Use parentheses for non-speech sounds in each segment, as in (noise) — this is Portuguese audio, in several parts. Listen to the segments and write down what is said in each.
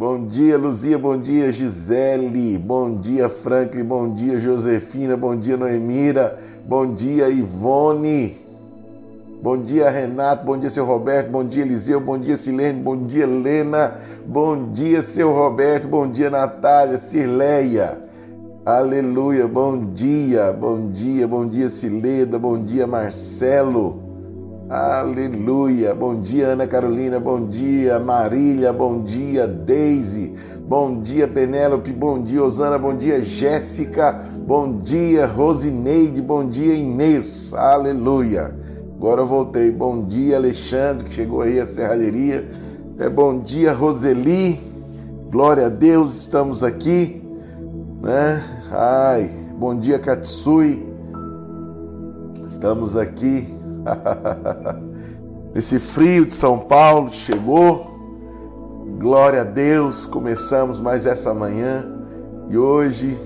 Bom dia, Luzia. Bom dia, Gisele. Bom dia, Franklin. Bom dia, Josefina. Bom dia, Noemira. Bom dia, Ivone. Bom dia, Renato. Bom dia, seu Roberto. Bom dia, Eliseu. Bom dia, Silene. Bom dia, Lena. Bom dia, seu Roberto. Bom dia, Natália. Cirleia. Aleluia. Bom dia. Bom dia. Bom dia, Cileda. Bom dia, Marcelo. Aleluia. Bom dia, Ana Carolina. Bom dia, Marília. Bom dia, Deise. Bom dia, Penélope. Bom dia, Osana. Bom dia, Jéssica. Bom dia, Rosineide. Bom dia, Inês. Aleluia. Agora eu voltei. Bom dia, Alexandre, que chegou aí a serralheria. É, bom dia, Roseli. Glória a Deus, estamos aqui. Né? Ai, bom dia, Katsui. Estamos aqui (laughs) Esse frio de São Paulo chegou. Glória a Deus, começamos mais essa manhã e hoje,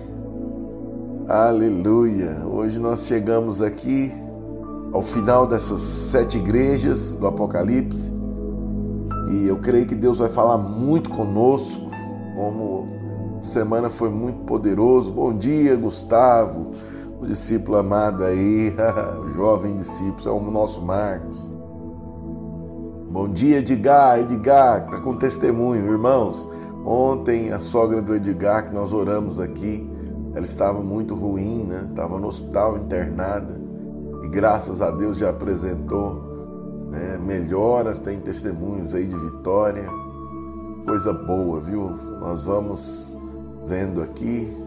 aleluia, hoje nós chegamos aqui ao final dessas sete igrejas do Apocalipse e eu creio que Deus vai falar muito conosco, como semana foi muito poderoso. Bom dia, Gustavo o discípulo amado aí, o (laughs) jovem discípulo, é o nosso Marcos. Bom dia, Edgar. Edgar, está com testemunho, irmãos. Ontem, a sogra do Edgar, que nós oramos aqui, ela estava muito ruim, né? Estava no hospital internada e graças a Deus já apresentou né? melhoras, tem testemunhos aí de vitória. Coisa boa, viu? Nós vamos vendo aqui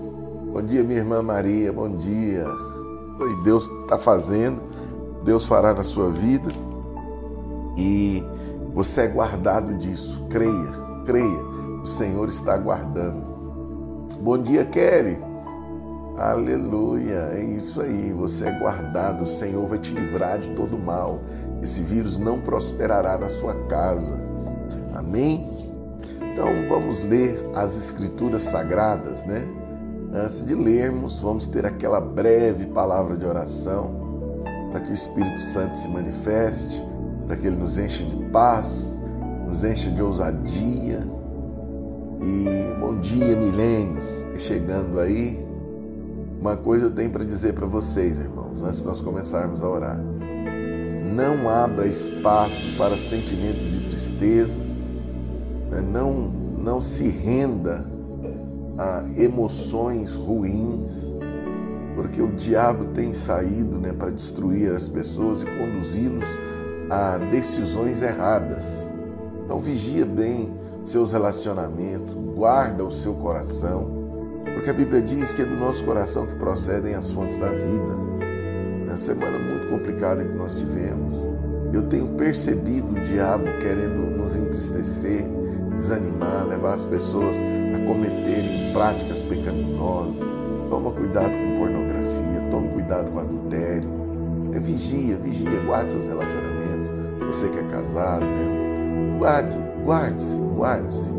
Bom dia, minha irmã Maria, bom dia. Oi, Deus está fazendo, Deus fará na sua vida e você é guardado disso. Creia, creia, o Senhor está guardando. Bom dia, Kelly. Aleluia, é isso aí, você é guardado, o Senhor vai te livrar de todo mal. Esse vírus não prosperará na sua casa. Amém? Então vamos ler as escrituras sagradas, né? Antes de lermos, vamos ter aquela breve palavra de oração para que o Espírito Santo se manifeste, para que ele nos enche de paz, nos enche de ousadia. E bom dia, Milene, chegando aí. Uma coisa eu tenho para dizer para vocês, irmãos, antes de nós começarmos a orar. Não abra espaço para sentimentos de tristezas, né? não, não se renda a emoções ruins, porque o diabo tem saído né, para destruir as pessoas e conduzi-los a decisões erradas. Então vigia bem seus relacionamentos, guarda o seu coração, porque a Bíblia diz que é do nosso coração que procedem as fontes da vida. Na semana muito complicada que nós tivemos, eu tenho percebido o diabo querendo nos entristecer, desanimar, levar as pessoas a cometerem práticas pecaminosas. Toma cuidado com pornografia, toma cuidado com adultério. É, vigia, vigia, guarde seus relacionamentos. Você que é casado, né? guarde, guarde-se, guarde-se.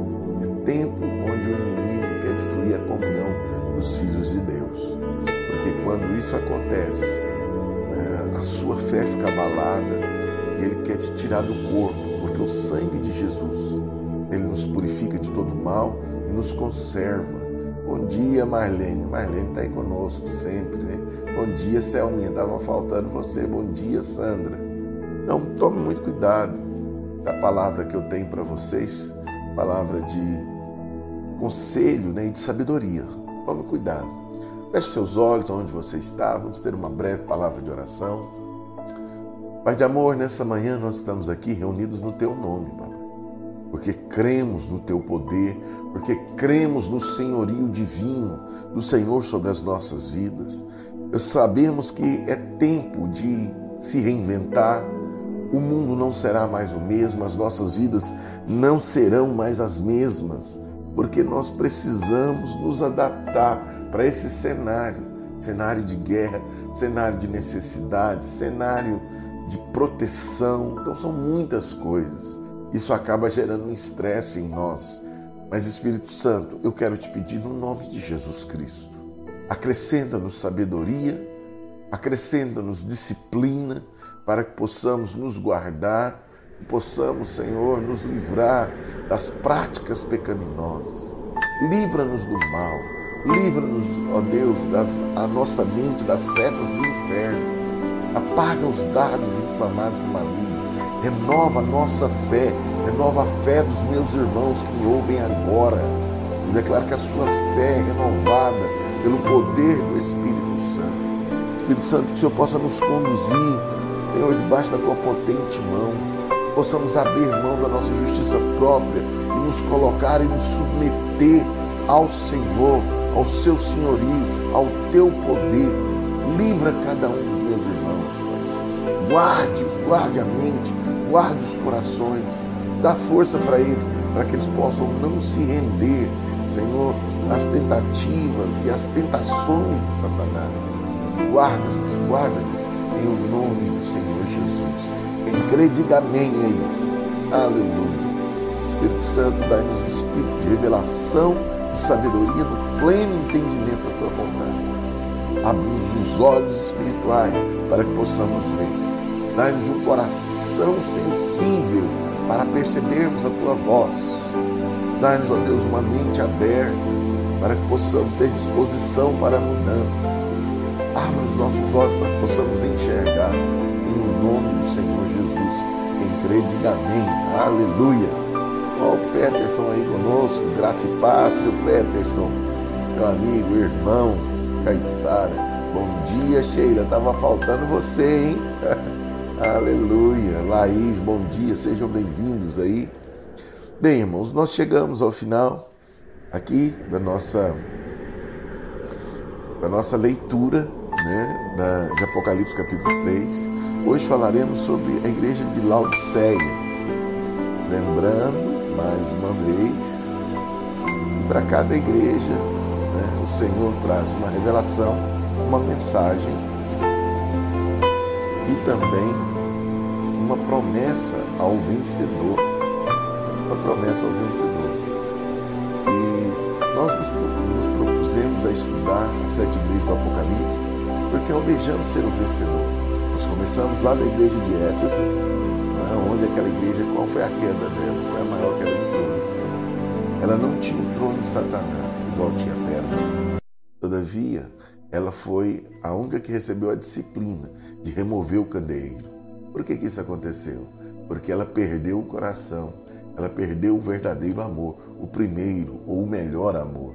É tempo onde o inimigo quer destruir a comunhão dos filhos de Deus. Porque quando isso acontece, né, a sua fé fica abalada e ele quer te tirar do corpo, porque o sangue de Jesus ele nos purifica de todo mal e nos conserva. Bom dia, Marlene. Marlene está aí conosco sempre, né? Bom dia, Selminha. Estava faltando você. Bom dia, Sandra. Então, tome muito cuidado da palavra que eu tenho para vocês, palavra de conselho né, e de sabedoria. Tome cuidado. Feche seus olhos onde você está. Vamos ter uma breve palavra de oração. Pai de amor, nessa manhã nós estamos aqui reunidos no Teu nome, Pai porque cremos no teu poder, porque cremos no senhorio divino do Senhor sobre as nossas vidas. Sabemos que é tempo de se reinventar, o mundo não será mais o mesmo, as nossas vidas não serão mais as mesmas, porque nós precisamos nos adaptar para esse cenário cenário de guerra, cenário de necessidade, cenário de proteção. Então, são muitas coisas. Isso acaba gerando um estresse em nós. Mas Espírito Santo, eu quero te pedir no nome de Jesus Cristo. Acrescenta-nos sabedoria, acrescenta-nos disciplina para que possamos nos guardar que possamos, Senhor, nos livrar das práticas pecaminosas. Livra-nos do mal. Livra-nos, ó Deus, das, a nossa mente das setas do inferno. Apaga os dados inflamados do maligno. Renova a nossa fé. Renova a fé dos meus irmãos que me ouvem agora. Eu declaro que a sua fé é renovada pelo poder do Espírito Santo. Espírito Santo, que o Senhor possa nos conduzir, Senhor, debaixo da tua potente mão. Possamos abrir mão da nossa justiça própria e nos colocar e nos submeter ao Senhor, ao seu senhorio, ao teu poder. Livra cada um dos meus irmãos, Pai. Guarde-os, guarde a mente, guarde os corações. Dá força para eles, para que eles possam não se render, Senhor, às tentativas e às tentações de Satanás Guarda-nos, guarda-nos em o nome do Senhor Jesus. Quem crê, diga amém aí. Aleluia. Espírito Santo, dá-nos espírito de revelação e sabedoria no pleno entendimento da tua vontade. Abre-nos os olhos espirituais para que possamos ver. Dá-nos um coração sensível para percebermos a tua voz. Dá-nos, ó Deus, uma mente aberta para que possamos ter disposição para a mudança Abra os nossos olhos para que possamos enxergar. Em nome do Senhor Jesus. Quem diga amém. Aleluia. Ó, o Peterson aí conosco. Graça e paz, seu Peterson. Meu amigo, irmão, Caissara. Bom dia, Sheila. Tava faltando você, hein? (laughs) Aleluia. Laís, bom dia. Sejam bem-vindos aí. Bem, irmãos, nós chegamos ao final aqui da nossa da nossa leitura né, da, de Apocalipse capítulo 3. Hoje falaremos sobre a igreja de Laodiceia. Lembrando, mais uma vez, para cada igreja, né, o Senhor traz uma revelação, uma mensagem e também uma promessa ao vencedor. Uma promessa ao vencedor. E nós nos, propusemos a estudar as sete igrejas do Apocalipse porque almejamos ser o vencedor. Nós começamos lá na igreja de Éfeso, né, onde aquela igreja, qual foi a queda dela? Foi a maior queda de todas. Ela não tinha o trono de Satanás, igual tinha a terra. Todavia, ela foi a única que recebeu a disciplina de remover o candeeiro. Por que, que isso aconteceu? Porque ela perdeu o coração, ela perdeu o verdadeiro amor, o primeiro ou o melhor amor.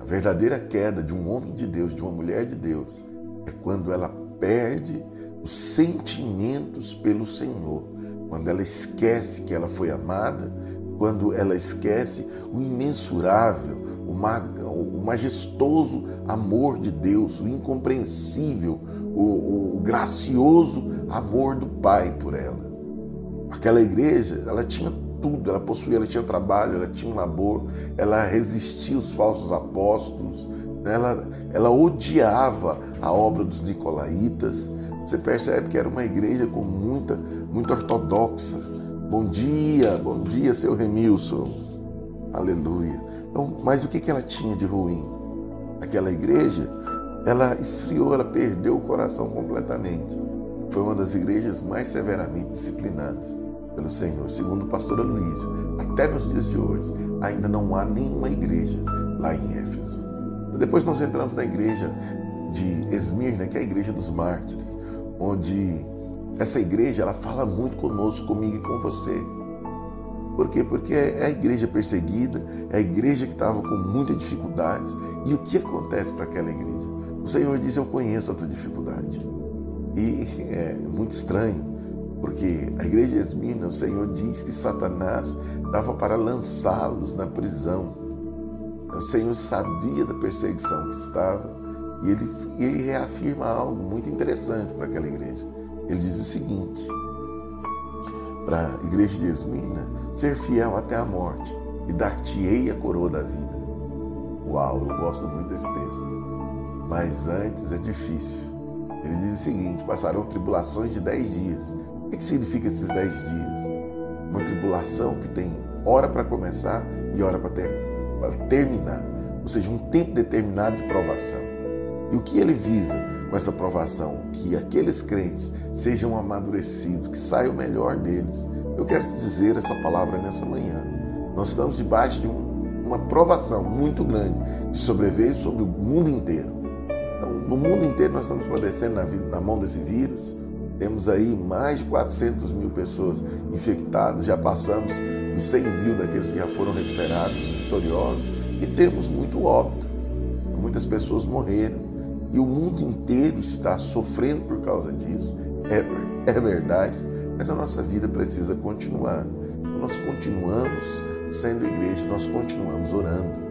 A verdadeira queda de um homem de Deus, de uma mulher de Deus, é quando ela perde os sentimentos pelo Senhor, quando ela esquece que ela foi amada, quando ela esquece o imensurável, o majestoso amor de Deus, o incompreensível, o, o gracioso amor do Pai por ela. Aquela igreja, ela tinha tudo, ela possuía, ela tinha trabalho, ela tinha um labor, ela resistia aos falsos apóstolos, ela, ela odiava a obra dos nicolaítas. Você percebe que era uma igreja com muita, muito ortodoxa. Bom dia, bom dia, seu Remilson. Aleluia. Então, mas o que, ela tinha de ruim? Aquela igreja, ela esfriou, ela perdeu o coração completamente. Foi uma das igrejas mais severamente disciplinadas pelo Senhor, segundo o pastor Aloysio, até nos dias de hoje, ainda não há nenhuma igreja lá em Éfeso. Depois nós entramos na igreja de Esmirna, que é a igreja dos mártires, onde essa igreja ela fala muito conosco, comigo e com você. Por quê? Porque é a igreja perseguida, é a igreja que estava com muitas dificuldades. E o que acontece para aquela igreja? O Senhor diz: Eu conheço a tua dificuldade. E (laughs) é muito estranho, porque a igreja de o Senhor diz que Satanás estava para lançá-los na prisão. O Senhor sabia da perseguição que estava e ele, ele reafirma algo muito interessante para aquela igreja. Ele diz o seguinte: para a igreja de Esmina, ser fiel até a morte e dar-te-ei a coroa da vida. Uau, eu gosto muito desse texto. Mas antes é difícil. Ele diz o seguinte: passarão tribulações de dez dias, o que significa esses dez dias? Uma tribulação que tem hora para começar e hora para ter, terminar, ou seja, um tempo determinado de provação. E o que ele visa essa provação, que aqueles crentes sejam amadurecidos, que saia o melhor deles. Eu quero te dizer essa palavra nessa manhã. Nós estamos debaixo de um, uma provação muito grande que sobreveio sobre o mundo inteiro. Então, no mundo inteiro nós estamos padecendo na, na mão desse vírus. Temos aí mais de 400 mil pessoas infectadas, já passamos de 100 mil daqueles que já foram recuperados, vitoriosos, e temos muito óbito. Muitas pessoas morreram e o mundo inteiro está sofrendo por causa disso. É, é verdade, mas a nossa vida precisa continuar. Nós continuamos sendo igreja, nós continuamos orando.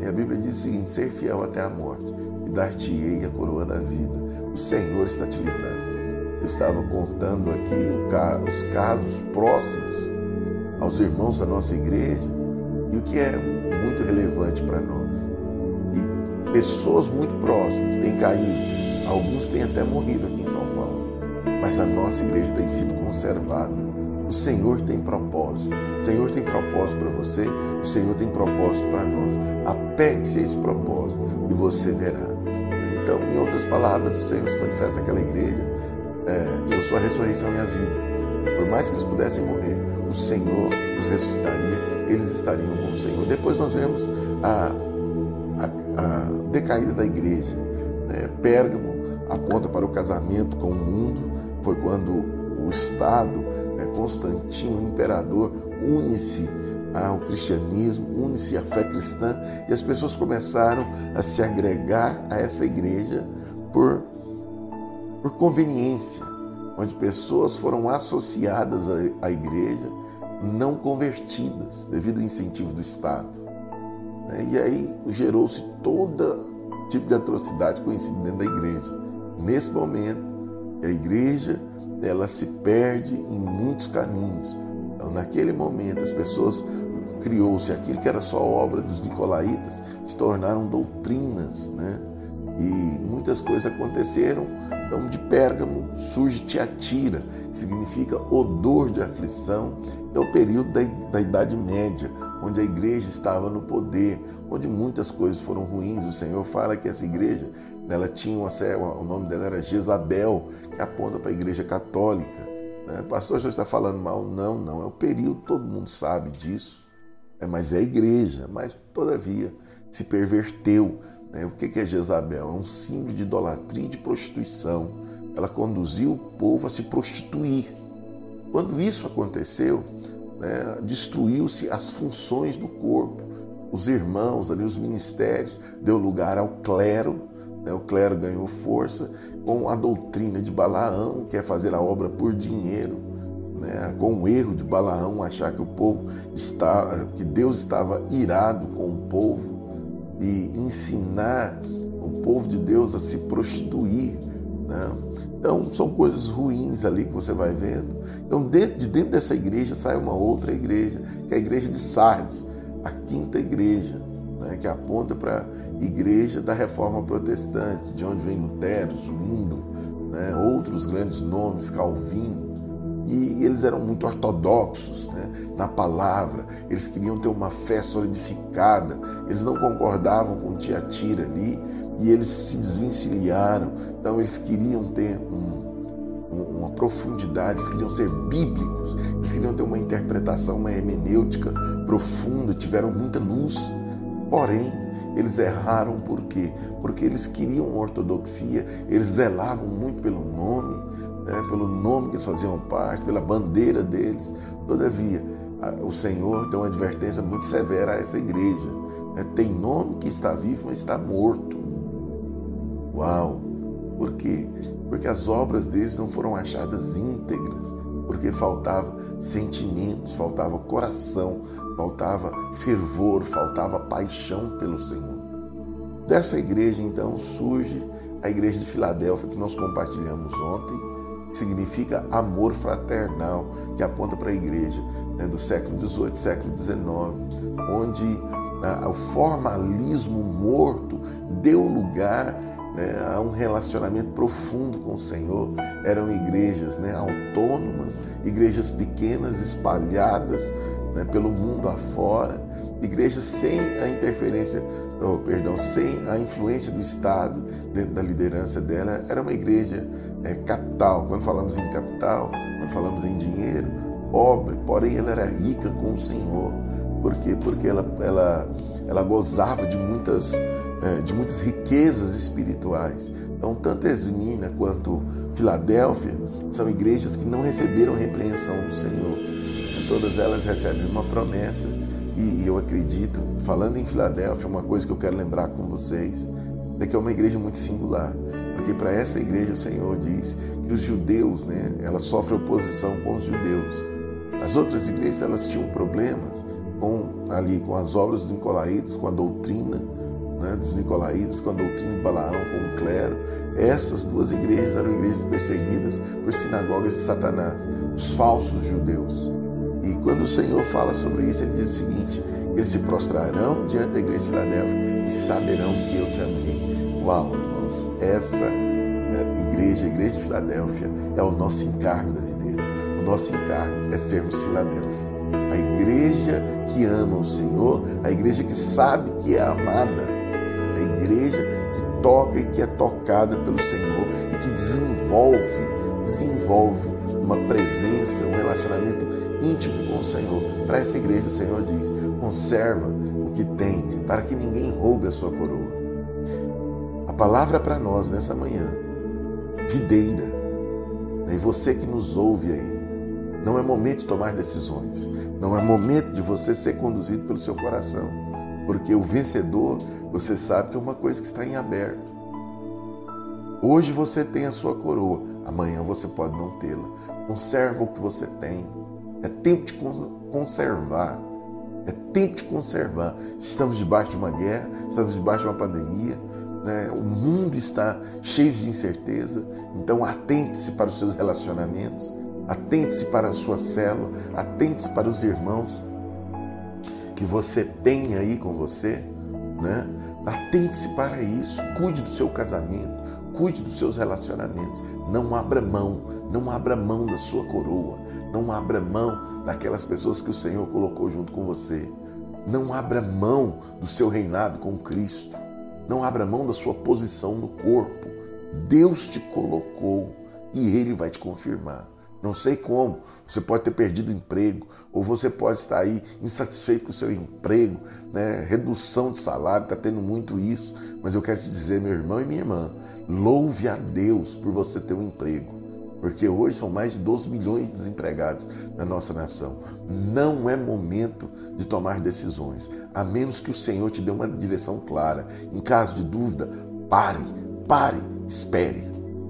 E a Bíblia diz o seguinte: ser fiel até a morte e dar-te-ei a coroa da vida. O Senhor está te livrando. Eu estava contando aqui os casos próximos aos irmãos da nossa igreja e o que é muito relevante para nós. Pessoas muito próximas têm caído, alguns têm até morrido aqui em São Paulo, mas a nossa igreja tem sido conservada. O Senhor tem propósito. O Senhor tem propósito para você, o Senhor tem propósito para nós. Apegue-se a esse propósito e você verá. Então, em outras palavras, o Senhor se manifesta naquela igreja é, eu sou a ressurreição e a vida. Por mais que eles pudessem morrer, o Senhor os ressuscitaria, eles estariam com o Senhor. Depois nós vemos a decaída da igreja. Né? Pérgamo aponta para o casamento com o mundo, foi quando o Estado, né, Constantino, o imperador, une-se ao cristianismo, une-se à fé cristã e as pessoas começaram a se agregar a essa igreja por por conveniência, onde pessoas foram associadas à igreja não convertidas devido ao incentivo do Estado. Né? E aí gerou-se todo tipo de atrocidade conhecida dentro da igreja. Nesse momento, a igreja ela se perde em muitos caminhos. Então, naquele momento, as pessoas criou-se aquilo que era só obra dos nicolaítas, se tornaram doutrinas, né? E muitas coisas aconteceram então, de Pérgamo surge Tiatira, significa odor de aflição. É o período da, da Idade Média, onde a igreja estava no poder, onde muitas coisas foram ruins. O Senhor fala que essa igreja, ela tinha uma, o nome dela era Jezabel, que aponta para a igreja católica. Né? Pastor, o está falando mal? Não, não. É o período, todo mundo sabe disso. É, mas é a igreja. Mas, todavia, se perverteu? O que é Jezabel? É um símbolo de idolatria e de prostituição. Ela conduziu o povo a se prostituir. Quando isso aconteceu, né, destruiu-se as funções do corpo. Os irmãos ali, os ministérios, deu lugar ao clero. Né, o clero ganhou força com a doutrina de Balaão, que é fazer a obra por dinheiro. Né, com o erro de Balaão achar que o povo está, que Deus estava irado com o povo de ensinar o povo de Deus a se prostituir. Né? Então, são coisas ruins ali que você vai vendo. Então, dentro, de dentro dessa igreja sai uma outra igreja, que é a igreja de Sardes, a quinta igreja, né? que aponta para a igreja da reforma protestante, de onde vem Lutero, Zwingli, né? outros grandes nomes, Calvino e eles eram muito ortodoxos né, na palavra, eles queriam ter uma fé solidificada, eles não concordavam com Tiatira ali. E eles se desvencilharam, então eles queriam ter um, uma profundidade, eles queriam ser bíblicos, eles queriam ter uma interpretação, uma hermenêutica profunda, tiveram muita luz, porém eles erraram por quê? Porque eles queriam ortodoxia, eles zelavam muito pelo nome, né, pelo nome que eles faziam parte, pela bandeira deles. Todavia, o Senhor tem uma advertência muito severa a essa igreja. Né? Tem nome que está vivo, mas está morto. Uau! Por quê? Porque as obras deles não foram achadas íntegras, porque faltava sentimentos, faltava coração, faltava fervor, faltava paixão pelo Senhor. Dessa igreja, então, surge a igreja de Filadélfia que nós compartilhamos ontem, significa amor fraternal, que aponta para a igreja né, do século XVIII, século XIX, onde ah, o formalismo morto deu lugar né, a um relacionamento profundo com o Senhor. Eram igrejas né, autônomas, igrejas pequenas, espalhadas né, pelo mundo afora. igreja sem a interferência, oh, perdão, sem a influência do Estado dentro da liderança dela, era uma igreja é, capital. Quando falamos em capital, quando falamos em dinheiro, pobre, porém ela era rica com o Senhor. Por quê? Porque ela, ela, ela gozava de muitas, é, de muitas riquezas espirituais. Então, tanto Esmina quanto Filadélfia são igrejas que não receberam repreensão do Senhor. Todas elas recebem uma promessa e eu acredito, falando em Filadélfia, uma coisa que eu quero lembrar com vocês é que é uma igreja muito singular, porque para essa igreja o Senhor diz que os judeus, né, ela sofre oposição com os judeus. As outras igrejas elas tinham problemas com ali com as obras dos nicolaítas, com a doutrina né, dos nicolaítas, com a doutrina de Balaão, com o clero. Essas duas igrejas eram igrejas perseguidas por sinagogas de Satanás, os falsos judeus. E quando o Senhor fala sobre isso, ele diz o seguinte: eles se prostrarão diante da igreja de Filadélfia e saberão que eu te amei. Irmãos, essa é, igreja, a igreja de Filadélfia, é o nosso encargo da videira. O nosso encargo é sermos Filadélfia. A igreja que ama o Senhor, a igreja que sabe que é amada, a igreja que toca e que é tocada pelo Senhor e que desenvolve, desenvolve uma presença, um relacionamento íntimo com o Senhor. Para essa igreja, o Senhor diz: conserva o que tem, para que ninguém roube a sua coroa. Palavra para nós nessa manhã, videira, e você que nos ouve aí, não é momento de tomar decisões, não é momento de você ser conduzido pelo seu coração, porque o vencedor, você sabe que é uma coisa que está em aberto. Hoje você tem a sua coroa, amanhã você pode não tê-la. Conserva o que você tem. É tempo de conservar. É tempo de conservar. Estamos debaixo de uma guerra, estamos debaixo de uma pandemia, né? o mundo está cheio de incerteza. Então, atente-se para os seus relacionamentos, atente-se para a sua célula, atente-se para os irmãos que você tem aí com você. Né? Atente-se para isso, cuide do seu casamento, Cuide dos seus relacionamentos. Não abra mão, não abra mão da sua coroa. Não abra mão daquelas pessoas que o Senhor colocou junto com você. Não abra mão do seu reinado com Cristo. Não abra mão da sua posição no corpo. Deus te colocou e Ele vai te confirmar. Não sei como. Você pode ter perdido o emprego, ou você pode estar aí insatisfeito com o seu emprego, né? redução de salário, está tendo muito isso. Mas eu quero te dizer, meu irmão e minha irmã, Louve a Deus por você ter um emprego, porque hoje são mais de 12 milhões de desempregados na nossa nação. Não é momento de tomar decisões, a menos que o Senhor te dê uma direção clara. Em caso de dúvida, pare, pare, espere.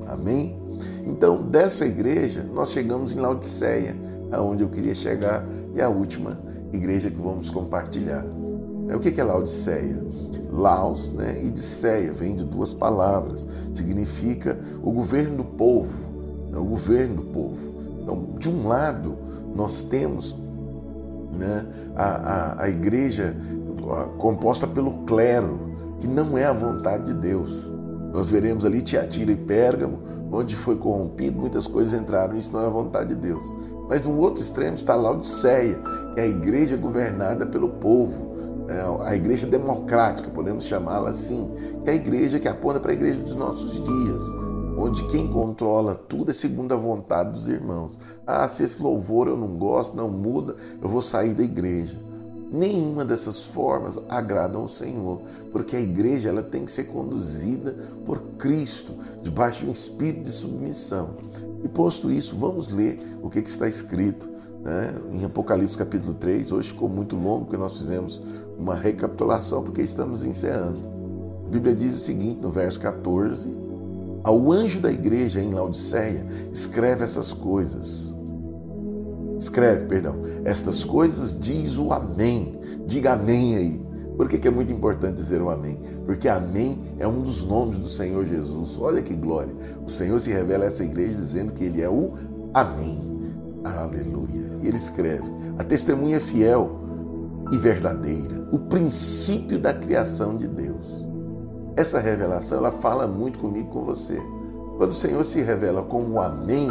Amém? Então, dessa igreja, nós chegamos em Laodiceia, aonde eu queria chegar, e a última igreja que vamos compartilhar. O que é Laodiceia? Laos né, e de Ceia, vem de duas palavras, significa o governo do povo, o governo do povo. Então, de um lado, nós temos né, a, a, a igreja composta pelo clero, que não é a vontade de Deus. Nós veremos ali Tiatira e Pérgamo, onde foi corrompido, muitas coisas entraram, isso não é a vontade de Deus. Mas no outro extremo está Laodiceia, que é a igreja governada pelo povo, é, a igreja democrática, podemos chamá-la assim, que é a igreja que aponta para a igreja dos nossos dias, onde quem controla tudo é segundo a vontade dos irmãos. Ah, se esse louvor eu não gosto, não muda, eu vou sair da igreja. Nenhuma dessas formas agradam ao Senhor, porque a igreja ela tem que ser conduzida por Cristo, debaixo de um espírito de submissão. E posto isso, vamos ler o que, que está escrito né? em Apocalipse capítulo 3. Hoje ficou muito longo porque nós fizemos uma recapitulação, porque estamos encerrando. A Bíblia diz o seguinte no verso 14: Ao anjo da igreja em Laodiceia, escreve essas coisas. Escreve, perdão. Estas coisas diz o Amém. Diga Amém aí. Por que, que é muito importante dizer o Amém? Porque Amém é um dos nomes do Senhor Jesus. Olha que glória. O Senhor se revela a essa igreja dizendo que Ele é o Amém. Aleluia. E ele escreve: a testemunha é fiel e verdadeira, o princípio da criação de Deus. Essa revelação ela fala muito comigo com você. Quando o Senhor se revela como Amém,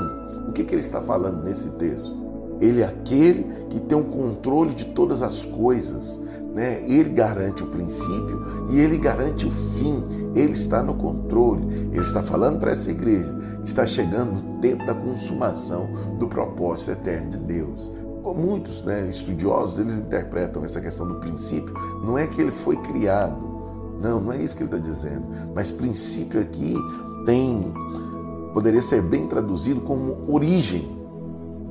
o que, que ele está falando nesse texto? Ele é aquele que tem o controle de todas as coisas. né? Ele garante o princípio e ele garante o fim. Ele está no controle. Ele está falando para essa igreja que está chegando o tempo da consumação do propósito eterno de Deus. Muitos né, estudiosos eles interpretam essa questão do princípio. Não é que ele foi criado. Não, não é isso que ele está dizendo. Mas princípio aqui tem poderia ser bem traduzido como origem.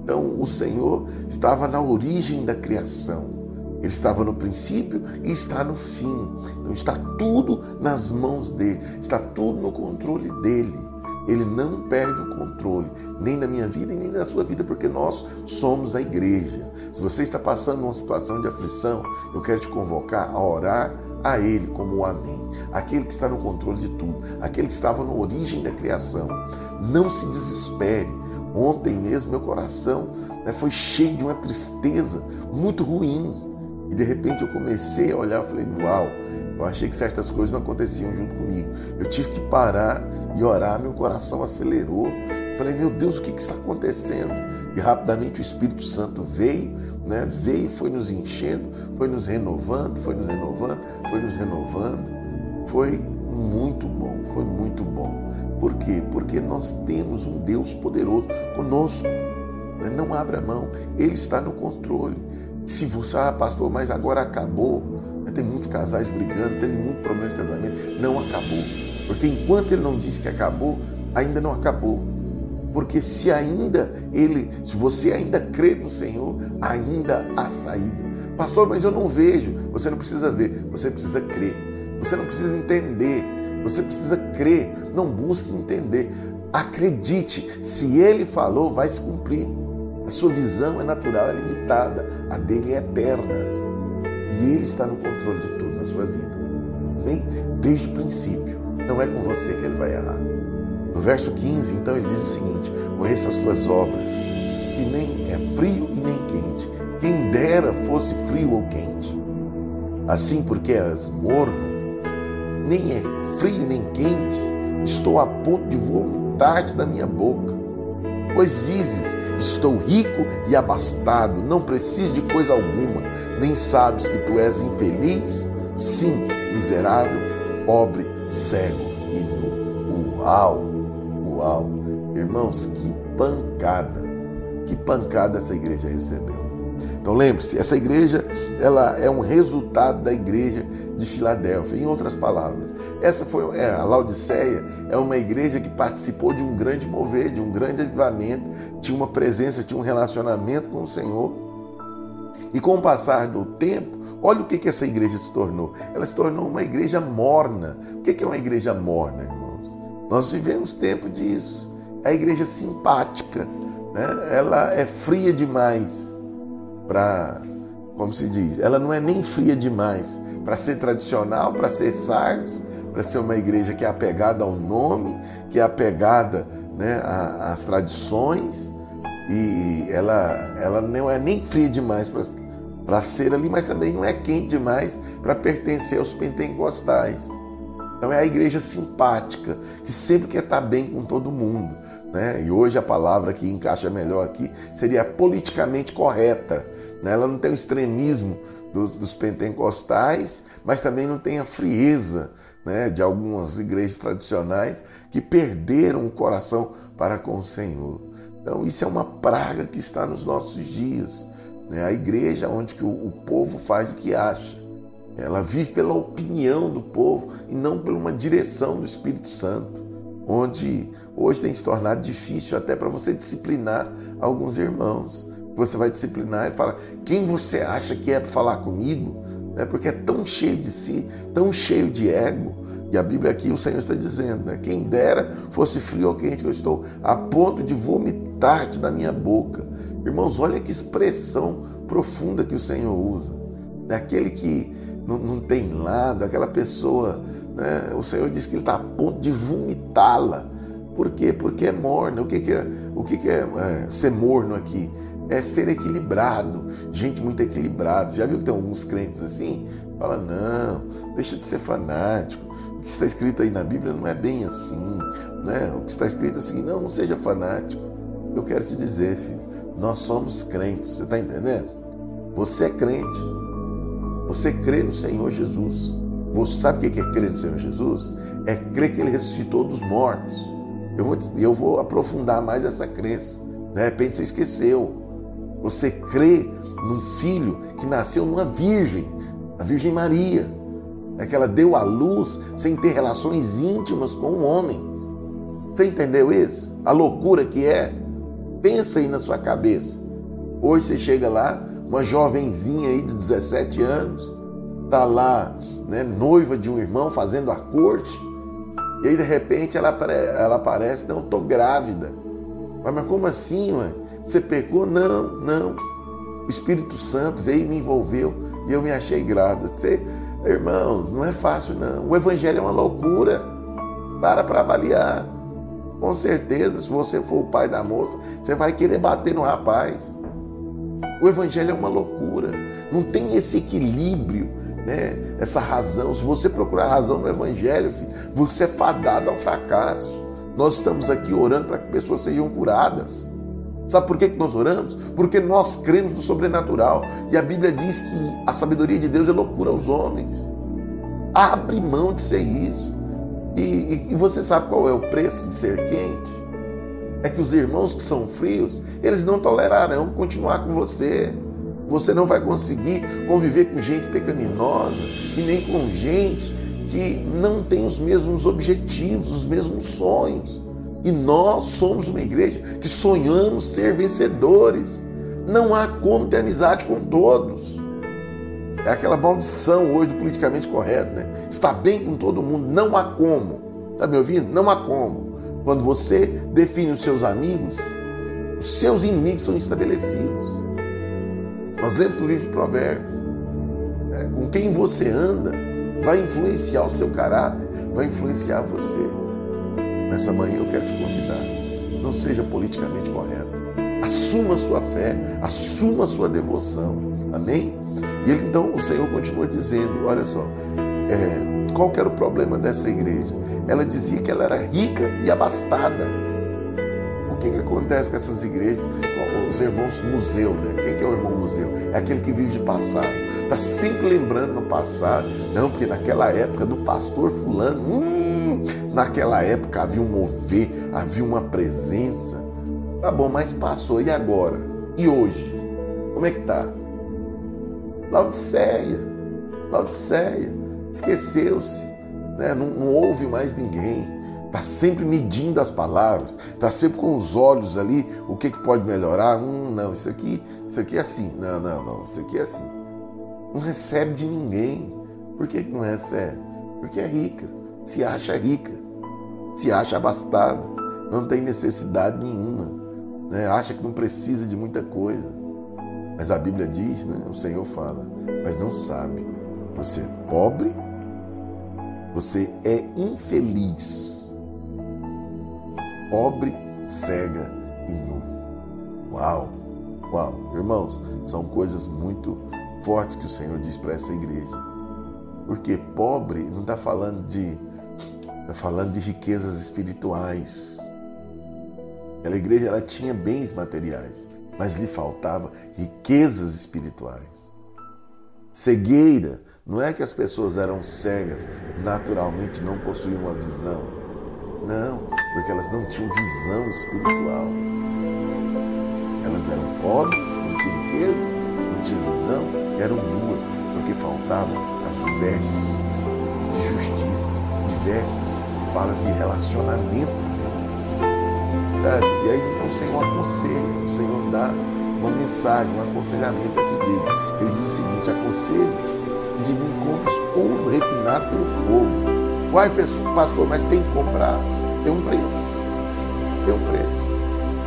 Então, o Senhor estava na origem da criação. Ele estava no princípio e está no fim. Então está tudo nas mãos dele, está tudo no controle dele. Ele não perde o controle, nem na minha vida e nem na sua vida, porque nós somos a igreja. Se você está passando uma situação de aflição, eu quero te convocar a orar a Ele como o Amém, aquele que está no controle de tudo, aquele que estava na origem da criação. Não se desespere. Ontem mesmo meu coração né, foi cheio de uma tristeza muito ruim. E de repente eu comecei a olhar e falei, uau, eu achei que certas coisas não aconteciam junto comigo. Eu tive que parar e orar, meu coração acelerou. Falei, meu Deus, o que, que está acontecendo? E rapidamente o Espírito Santo veio, né? veio, foi nos enchendo, foi nos renovando, foi nos renovando, foi nos renovando. Foi muito bom, foi muito bom. Por quê? Porque nós temos um Deus poderoso conosco. Né? Não abra mão, Ele está no controle. Se você, ah, pastor, mas agora acabou. Né? Tem muitos casais brigando, tem muito problema de casamento. Não acabou. Porque enquanto Ele não disse que acabou, ainda não acabou. Porque se ainda Ele, se você ainda crê no Senhor, ainda há saída. Pastor, mas eu não vejo. Você não precisa ver, você precisa crer. Você não precisa entender, você precisa crer. Não busque entender. Acredite, se ele falou, vai se cumprir. A sua visão é natural, é limitada, a dele é eterna. E ele está no controle de tudo na sua vida. Amém? Desde o princípio. Não é com você que ele vai errar. No verso 15, então, ele diz o seguinte: Conheça as tuas obras, que nem é frio e nem quente. Quem dera fosse frio ou quente. Assim, porque és morno, nem é frio nem quente, estou a ponto de vomitar-te da minha boca. Pois dizes: Estou rico e abastado, não preciso de coisa alguma, nem sabes que tu és infeliz? Sim, miserável, pobre, cego e nu. Uau! Uau! Irmãos, que pancada! Que pancada essa igreja recebeu. Então lembre-se, essa igreja ela é um resultado da igreja de Filadélfia. Em outras palavras, essa foi é, a Laodiceia é uma igreja que participou de um grande mover, de um grande avivamento, tinha uma presença, tinha um relacionamento com o Senhor. E com o passar do tempo, olha o que, que essa igreja se tornou. Ela se tornou uma igreja morna. O que, que é uma igreja morna, irmãos? Nós vivemos tempo disso. A igreja simpática, né? ela é fria demais para, como se diz, ela não é nem fria demais para ser tradicional, para ser sardes, para ser uma igreja que é apegada ao nome, que é apegada né, às tradições, e ela, ela não é nem fria demais para ser ali, mas também não é quente demais para pertencer aos pentecostais. Então é a igreja simpática, que sempre quer estar bem com todo mundo. Né? E hoje a palavra que encaixa melhor aqui seria politicamente correta. Né? Ela não tem o extremismo dos, dos pentecostais, mas também não tem a frieza né, de algumas igrejas tradicionais que perderam o coração para com o Senhor. Então isso é uma praga que está nos nossos dias. Né? A igreja onde que o, o povo faz o que acha. Ela vive pela opinião do povo e não por uma direção do Espírito Santo, onde hoje tem se tornado difícil até para você disciplinar alguns irmãos. Você vai disciplinar e fala: quem você acha que é para falar comigo? É porque é tão cheio de si, tão cheio de ego. E a Bíblia aqui, o Senhor está dizendo: né? quem dera fosse frio ou quente, que eu estou a ponto de vomitar-te da minha boca. Irmãos, olha que expressão profunda que o Senhor usa. Daquele que não, não tem lado, aquela pessoa, né? o Senhor diz que Ele está a ponto de vomitá-la. Por quê? Porque é morno. O que, que é, o que, que é, é ser morno aqui? É ser equilibrado, gente muito equilibrada. Já viu que tem alguns crentes assim? Fala, não, deixa de ser fanático. O que está escrito aí na Bíblia não é bem assim. Né? O que está escrito é o seguinte, não, não seja fanático. Eu quero te dizer, filho, nós somos crentes, você está entendendo? Você é crente. Você crê no Senhor Jesus. Você sabe o que é crer no Senhor Jesus? É crer que Ele ressuscitou dos mortos. Eu vou, eu vou aprofundar mais essa crença. De repente você esqueceu. Você crê num filho que nasceu numa virgem, a Virgem Maria. É que ela deu à luz sem ter relações íntimas com um homem. Você entendeu isso? A loucura que é? Pensa aí na sua cabeça. Hoje você chega lá, uma jovenzinha aí de 17 anos, tá lá, né, noiva de um irmão, fazendo a corte, e aí de repente ela, ela aparece, não, tô grávida. Mas, mas como assim, mãe? Você pecou? Não, não. O Espírito Santo veio e me envolveu e eu me achei grávida. Você, irmãos, não é fácil não. O Evangelho é uma loucura. Para para avaliar. Com certeza, se você for o pai da moça, você vai querer bater no rapaz. O Evangelho é uma loucura. Não tem esse equilíbrio, né? essa razão. Se você procurar razão no Evangelho, filho, você é fadado ao fracasso. Nós estamos aqui orando para que pessoas sejam curadas. Sabe por que nós oramos? Porque nós cremos no sobrenatural. E a Bíblia diz que a sabedoria de Deus é loucura aos homens. Abre mão de ser isso. E, e, e você sabe qual é o preço de ser quente? É que os irmãos que são frios, eles não tolerarão continuar com você. Você não vai conseguir conviver com gente pecaminosa e nem com gente que não tem os mesmos objetivos, os mesmos sonhos. E nós somos uma igreja que sonhamos ser vencedores. Não há como ter amizade com todos. É aquela maldição hoje do politicamente correto, né? Está bem com todo mundo, não há como. Está me ouvindo? Não há como. Quando você define os seus amigos, os seus inimigos são estabelecidos. Nós lemos no livro de Provérbios. É, com quem você anda vai influenciar o seu caráter, vai influenciar você. Nessa manhã eu quero te convidar. Não seja politicamente correto. Assuma a sua fé, assuma a sua devoção. Amém? E ele, então o Senhor continua dizendo: olha só, é, qual era o problema dessa igreja? Ela dizia que ela era rica e abastada. O que, que acontece com essas igrejas? Os irmãos museu, né? Quem que é o irmão museu? É aquele que vive de passado. Está sempre lembrando no passado. Não, porque naquela época do pastor fulano, hum, naquela época havia um mover, havia uma presença. Tá bom, mas passou. E agora? E hoje? Como é que tá? Laodiceia. Laodiceia. Esqueceu-se. Né? Não, não ouve mais ninguém está sempre medindo as palavras, está sempre com os olhos ali, o que, que pode melhorar? Hum, não, isso aqui, isso aqui é assim. Não, não, não, isso aqui é assim. Não recebe de ninguém. Por que, que não recebe? Porque é rica, se acha rica, se acha abastada, não tem necessidade nenhuma, né? acha que não precisa de muita coisa. Mas a Bíblia diz, né? o Senhor fala, mas não sabe. Você é pobre, você é infeliz pobre, cega e nu. Uau! Uau! Irmãos, são coisas muito fortes que o Senhor diz para essa igreja. Porque pobre não está falando de está falando de riquezas espirituais. Aquela igreja ela tinha bens materiais, mas lhe faltava riquezas espirituais. Cegueira, não é que as pessoas eram cegas, naturalmente não possuíam uma visão. Não, porque elas não tinham visão espiritual. Elas eram pobres, não tinham riquezas, não tinham visão, eram nuas, porque faltavam as vestes de justiça, de vestes, balas de relacionamento. Sabe? E aí então o Senhor aconselha, o Senhor dá uma mensagem, um aconselhamento a essa igreja. Ele diz o seguinte: aconselho-te de mim compres ouro refinado pelo fogo. Uai, pastor, mas tem que comprar tem um preço. Tem um preço.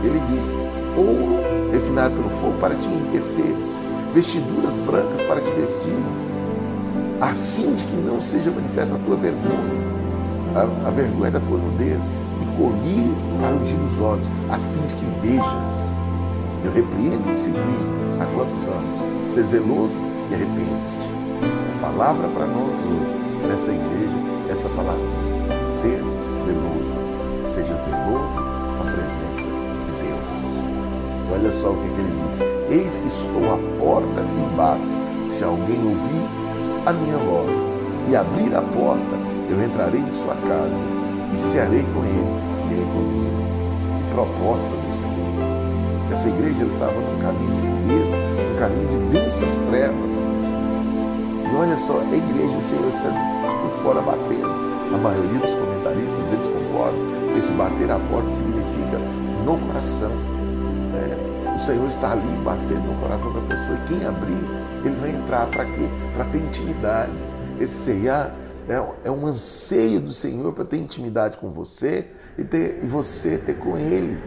Ele diz: ouro refinado pelo fogo para te enriqueceres, vestiduras brancas para te vestires, a fim de que não seja manifesta a tua vergonha, a, a vergonha da tua nudez, e colírio para ungir os olhos, a fim de que vejas. Eu repreendo e disciplino há quantos anos? Ser zeloso e arrepende-te. Palavra para nós hoje, nessa igreja, essa palavra. Ser zeloso seja zeloso com a presença de Deus. Olha só o que, ele diz: Eis que estou à porta e bato. Se alguém ouvir a minha voz e abrir a porta, eu entrarei em sua casa e cearei com ele e ele comigo. Proposta do Senhor. Essa igreja estava num caminho de frieza, num caminho de densas trevas. Olha só, a igreja, o Senhor está por fora batendo. A maioria dos comentaristas, eles concordam. Esse bater a porta significa no coração. É, o Senhor está ali batendo no coração da pessoa. E quem abrir, ele vai entrar para quê? Para ter intimidade. Esse ceiar é, é um anseio do Senhor para ter intimidade com você e, ter, e você ter com Ele,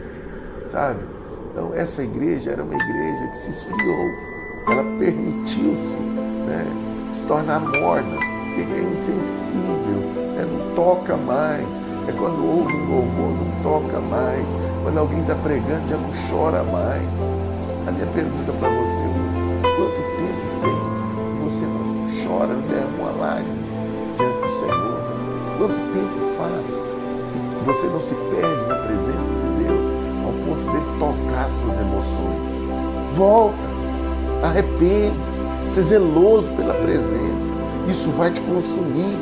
sabe? Então, essa igreja era uma igreja que se esfriou, ela permitiu-se né, se tornar morna, é insensível, né, não toca mais. É quando ouve um louvor, não toca mais. Quando alguém está pregando, já não chora mais. A minha pergunta para você hoje: quanto tempo tem você não chora, não derrama uma lágrima diante do Senhor? Quanto tempo faz que você não se perde na presença de Deus ao ponto dele tocar as suas emoções? Volta, arrepende, ser zeloso pela presença. Isso vai te consumir.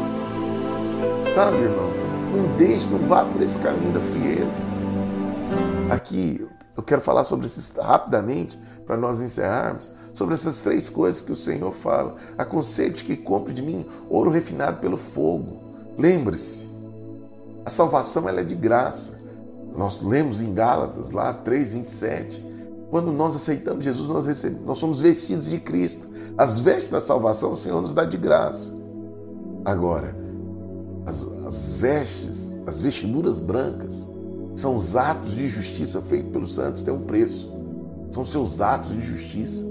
Tá, meu irmão? Não deixe, não vá por esse caminho da frieza. Aqui eu quero falar sobre isso rapidamente para nós encerrarmos, sobre essas três coisas que o Senhor fala. Aconselho que compre de mim ouro refinado pelo fogo. Lembre-se, a salvação ela é de graça. Nós lemos em Gálatas, lá 3,27. Quando nós aceitamos Jesus, nós, recebemos, nós somos vestidos de Cristo. As vestes da salvação o Senhor nos dá de graça. Agora, as, as vestes, as vestiduras brancas, são os atos de justiça feitos pelos santos, tem um preço. São seus atos de justiça.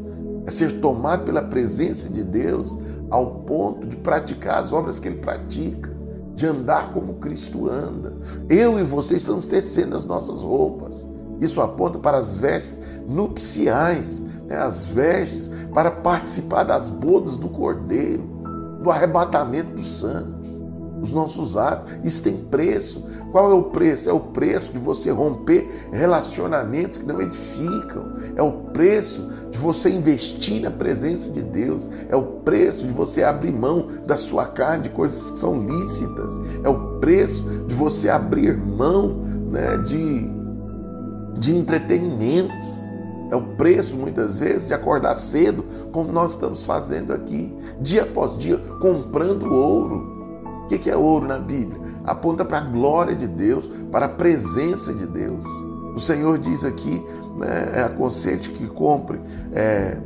É ser tomado pela presença de Deus ao ponto de praticar as obras que Ele pratica, de andar como Cristo anda. Eu e você estamos tecendo as nossas roupas. Isso aponta para as vestes nupciais, né? as vestes para participar das bodas do Cordeiro, do arrebatamento dos santos os nossos atos. Isso tem preço. Qual é o preço? É o preço de você romper relacionamentos que não edificam. É o preço de você investir na presença de Deus. É o preço de você abrir mão da sua carne de coisas que são lícitas. É o preço de você abrir mão né, de, de entretenimentos. É o preço, muitas vezes, de acordar cedo, como nós estamos fazendo aqui, dia após dia, comprando ouro o que é ouro na Bíblia? Aponta para a glória de Deus, para a presença de Deus. O Senhor diz aqui, né, é aconselho que compre é,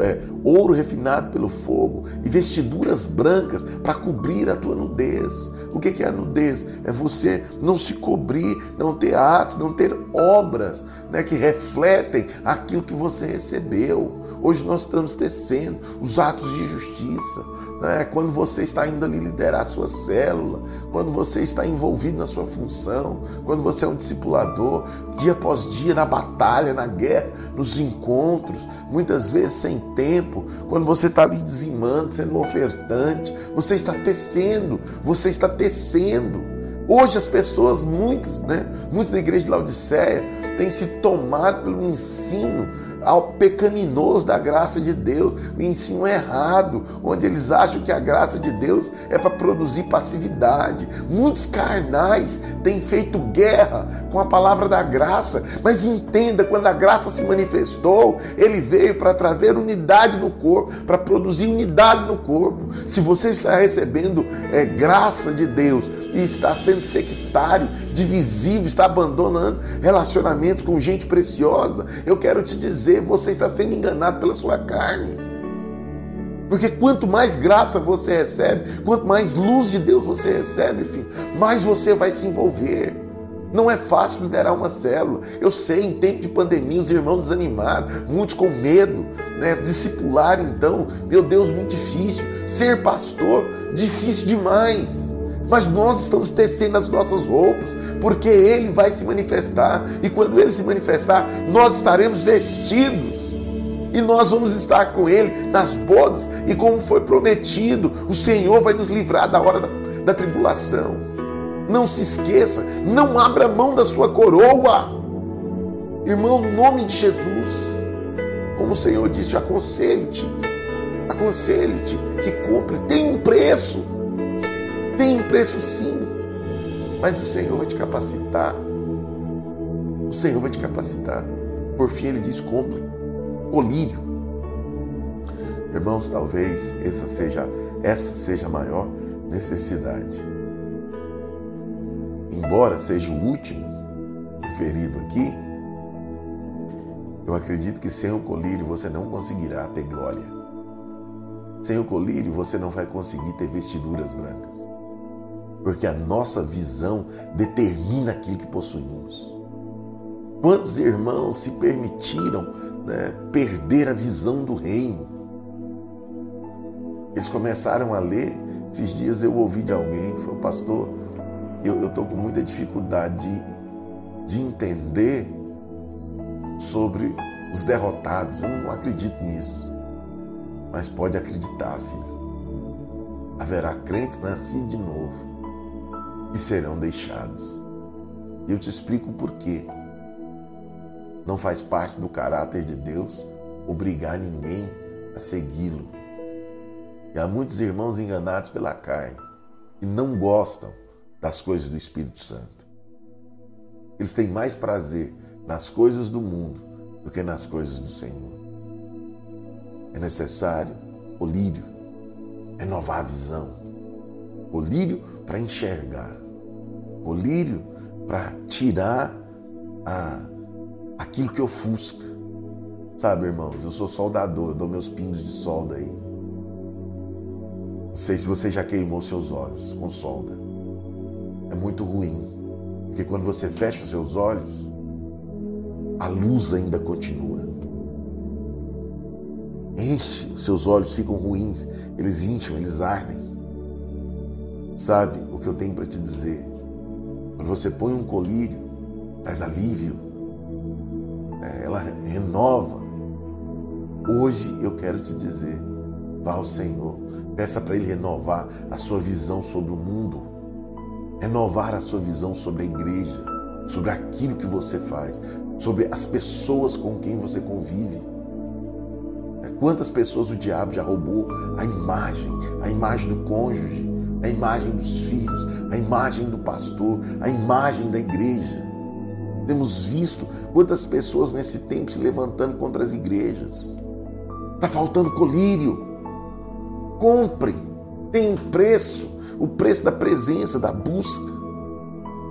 é, ouro refinado pelo fogo e vestiduras brancas para cobrir a tua nudez. O que é a nudez? É você não se cobrir, não ter atos, não ter obras né, que refletem aquilo que você recebeu. Hoje nós estamos tecendo os atos de justiça. Né? Quando você está indo ali liderar a sua célula, quando você está envolvido na sua função, quando você é um discipulador, dia após dia, na batalha, na guerra, nos encontros, muitas vezes sem tempo, quando você está ali dizimando, sendo ofertante, você está tecendo, você está tecendo. Hoje as pessoas, muitos, né, muitos da igreja de Laodiceia, têm se tomado pelo ensino ao pecaminoso da graça de Deus, o ensino errado, onde eles acham que a graça de Deus é para produzir passividade. Muitos carnais têm feito guerra com a palavra da graça, mas entenda, quando a graça se manifestou, ele veio para trazer unidade no corpo, para produzir unidade no corpo. Se você está recebendo é, graça de Deus e está sendo sectário, divisível, está abandonando relacionamentos com gente preciosa, eu quero te dizer, você está sendo enganado pela sua carne. Porque quanto mais graça você recebe, quanto mais luz de Deus você recebe, filho, mais você vai se envolver. Não é fácil liderar uma célula. Eu sei, em tempo de pandemia, os irmãos desanimados, muitos com medo, né? Discipular, então, meu Deus, muito difícil. Ser pastor, difícil demais mas nós estamos tecendo as nossas roupas, porque Ele vai se manifestar, e quando Ele se manifestar, nós estaremos vestidos. E nós vamos estar com Ele nas bodas, e como foi prometido, o Senhor vai nos livrar da hora da, da tribulação. Não se esqueça, não abra mão da sua coroa. Irmão, no nome de Jesus, como o Senhor disse, aconselho-te aconselho-te que compre, tem um preço. Tem um preço sim. Mas o Senhor vai te capacitar. O Senhor vai te capacitar. Por fim, ele diz: compre colírio. Irmãos, talvez essa seja, essa seja a maior necessidade. Embora seja o último referido aqui, eu acredito que sem o colírio você não conseguirá ter glória. Sem o colírio você não vai conseguir ter vestiduras brancas. Porque a nossa visão determina aquilo que possuímos. Quantos irmãos se permitiram né, perder a visão do reino? Eles começaram a ler. Esses dias eu ouvi de alguém, foi pastor, eu estou com muita dificuldade de, de entender sobre os derrotados. Eu não acredito nisso. Mas pode acreditar, filho. Haverá crentes nascidos de novo e serão deixados. E eu te explico o porquê. Não faz parte do caráter de Deus obrigar ninguém a segui-lo. E há muitos irmãos enganados pela carne que não gostam das coisas do Espírito Santo. Eles têm mais prazer nas coisas do mundo do que nas coisas do Senhor. É necessário colírio, renovar a visão, colírio para enxergar, colírio para tirar a, aquilo que ofusca. Sabe, irmãos, eu sou soldador, eu dou meus pingos de solda aí. Não sei se você já queimou seus olhos com solda. É muito ruim, porque quando você fecha os seus olhos, a luz ainda continua. Enche, seus olhos ficam ruins, eles incham, eles ardem. Sabe o que eu tenho para te dizer? Você põe um colírio, traz alívio, né? ela renova. Hoje eu quero te dizer, vá ao Senhor, peça para Ele renovar a sua visão sobre o mundo, renovar a sua visão sobre a igreja, sobre aquilo que você faz, sobre as pessoas com quem você convive. É, quantas pessoas o diabo já roubou a imagem, a imagem do cônjuge, a imagem dos filhos, a imagem do pastor, a imagem da igreja. Temos visto quantas pessoas nesse tempo se levantando contra as igrejas. Está faltando colírio. Compre, tem um preço, o preço da presença, da busca.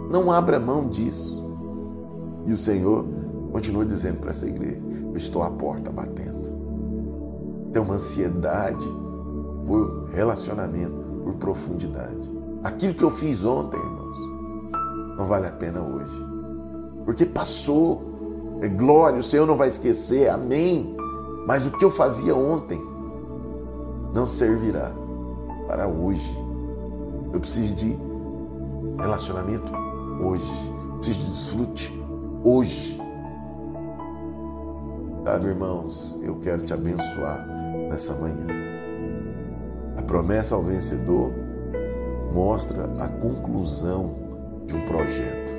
Não abra mão disso. E o Senhor continua dizendo para essa igreja: Eu estou à porta batendo. Tem uma ansiedade por relacionamento, por profundidade. Aquilo que eu fiz ontem, irmãos, não vale a pena hoje. Porque passou. É glória, o Senhor não vai esquecer, amém. Mas o que eu fazia ontem não servirá para hoje. Eu preciso de relacionamento hoje. Preciso de desfrute hoje. Sabe, irmãos, eu quero te abençoar nessa manhã. A promessa ao vencedor mostra a conclusão de um projeto.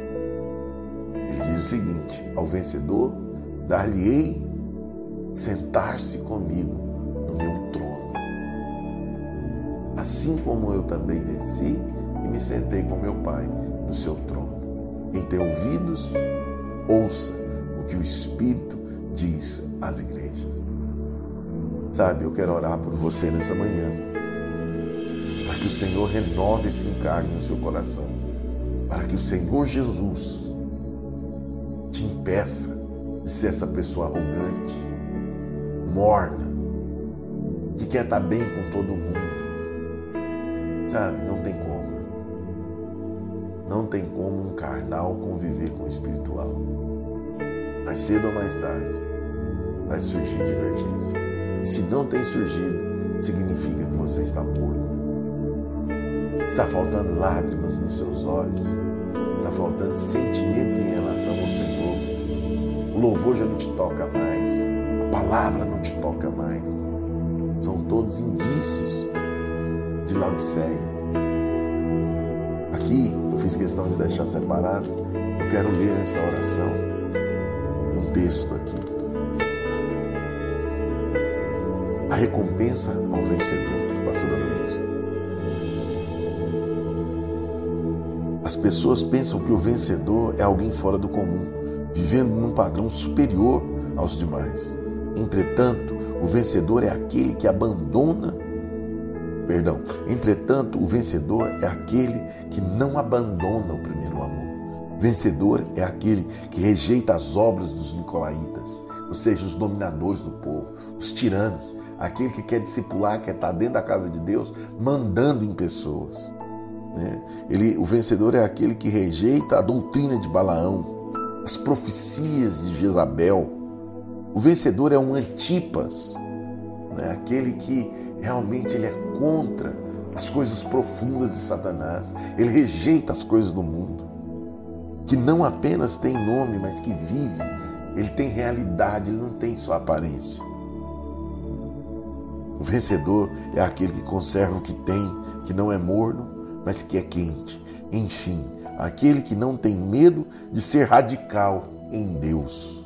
Ele diz o seguinte: ao vencedor dar-lhe-ei sentar-se comigo no meu trono. Assim como eu também venci e me sentei com meu Pai no seu trono. Quem tem ouvidos, ouça o que o Espírito diz às igrejas. Sabe, eu quero orar por você nessa manhã, que o Senhor renove esse encargo no seu coração, para que o Senhor Jesus te impeça de ser essa pessoa arrogante, morna, que quer estar bem com todo mundo. Sabe, não tem como. Não tem como um carnal conviver com o espiritual. Mais cedo ou mais tarde vai surgir divergência. Se não tem surgido, significa que você está morto. Está faltando lágrimas nos seus olhos. Está faltando sentimentos em relação ao Senhor. O louvor já não te toca mais. A palavra não te toca mais. São todos indícios de Laodiceia. Aqui eu fiz questão de deixar separado. Eu quero ler antes da oração um texto aqui. A recompensa ao vencedor, pessoas pensam que o vencedor é alguém fora do comum, vivendo num padrão superior aos demais. Entretanto, o vencedor é aquele que abandona Perdão. Entretanto, o vencedor é aquele que não abandona o primeiro amor. Vencedor é aquele que rejeita as obras dos nicolaítas, ou seja, os dominadores do povo, os tiranos, aquele que quer discipular, quer estar dentro da casa de Deus, mandando em pessoas. Né? Ele, o vencedor é aquele que rejeita a doutrina de Balaão, as profecias de Jezabel. O vencedor é um Antipas, né? aquele que realmente ele é contra as coisas profundas de Satanás, ele rejeita as coisas do mundo, que não apenas tem nome, mas que vive, ele tem realidade, ele não tem só aparência. O vencedor é aquele que conserva o que tem, que não é morno, mas que é quente. Enfim, aquele que não tem medo de ser radical em Deus,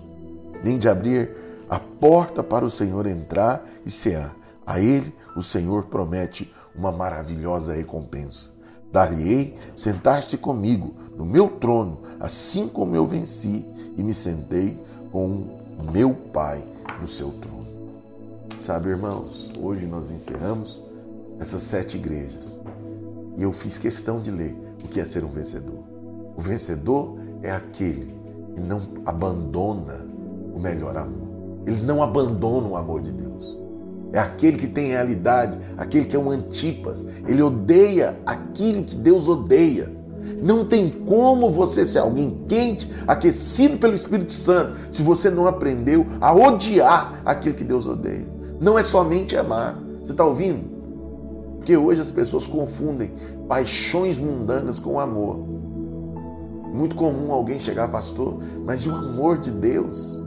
nem de abrir a porta para o Senhor entrar e cear. A ele o Senhor promete uma maravilhosa recompensa. Dar-lhe-ei sentar-se comigo no meu trono, assim como eu venci e me sentei com meu Pai no seu trono. Sabe, irmãos, hoje nós encerramos essas sete igrejas e eu fiz questão de ler o que é ser um vencedor. O vencedor é aquele que não abandona o melhor amor. Ele não abandona o amor de Deus. É aquele que tem realidade, aquele que é um antipas. Ele odeia aquilo que Deus odeia. Não tem como você ser alguém quente, aquecido pelo Espírito Santo, se você não aprendeu a odiar aquilo que Deus odeia. Não é somente amar. Você está ouvindo? Porque hoje as pessoas confundem paixões mundanas com amor. Muito comum alguém chegar, pastor, mas e o amor de Deus?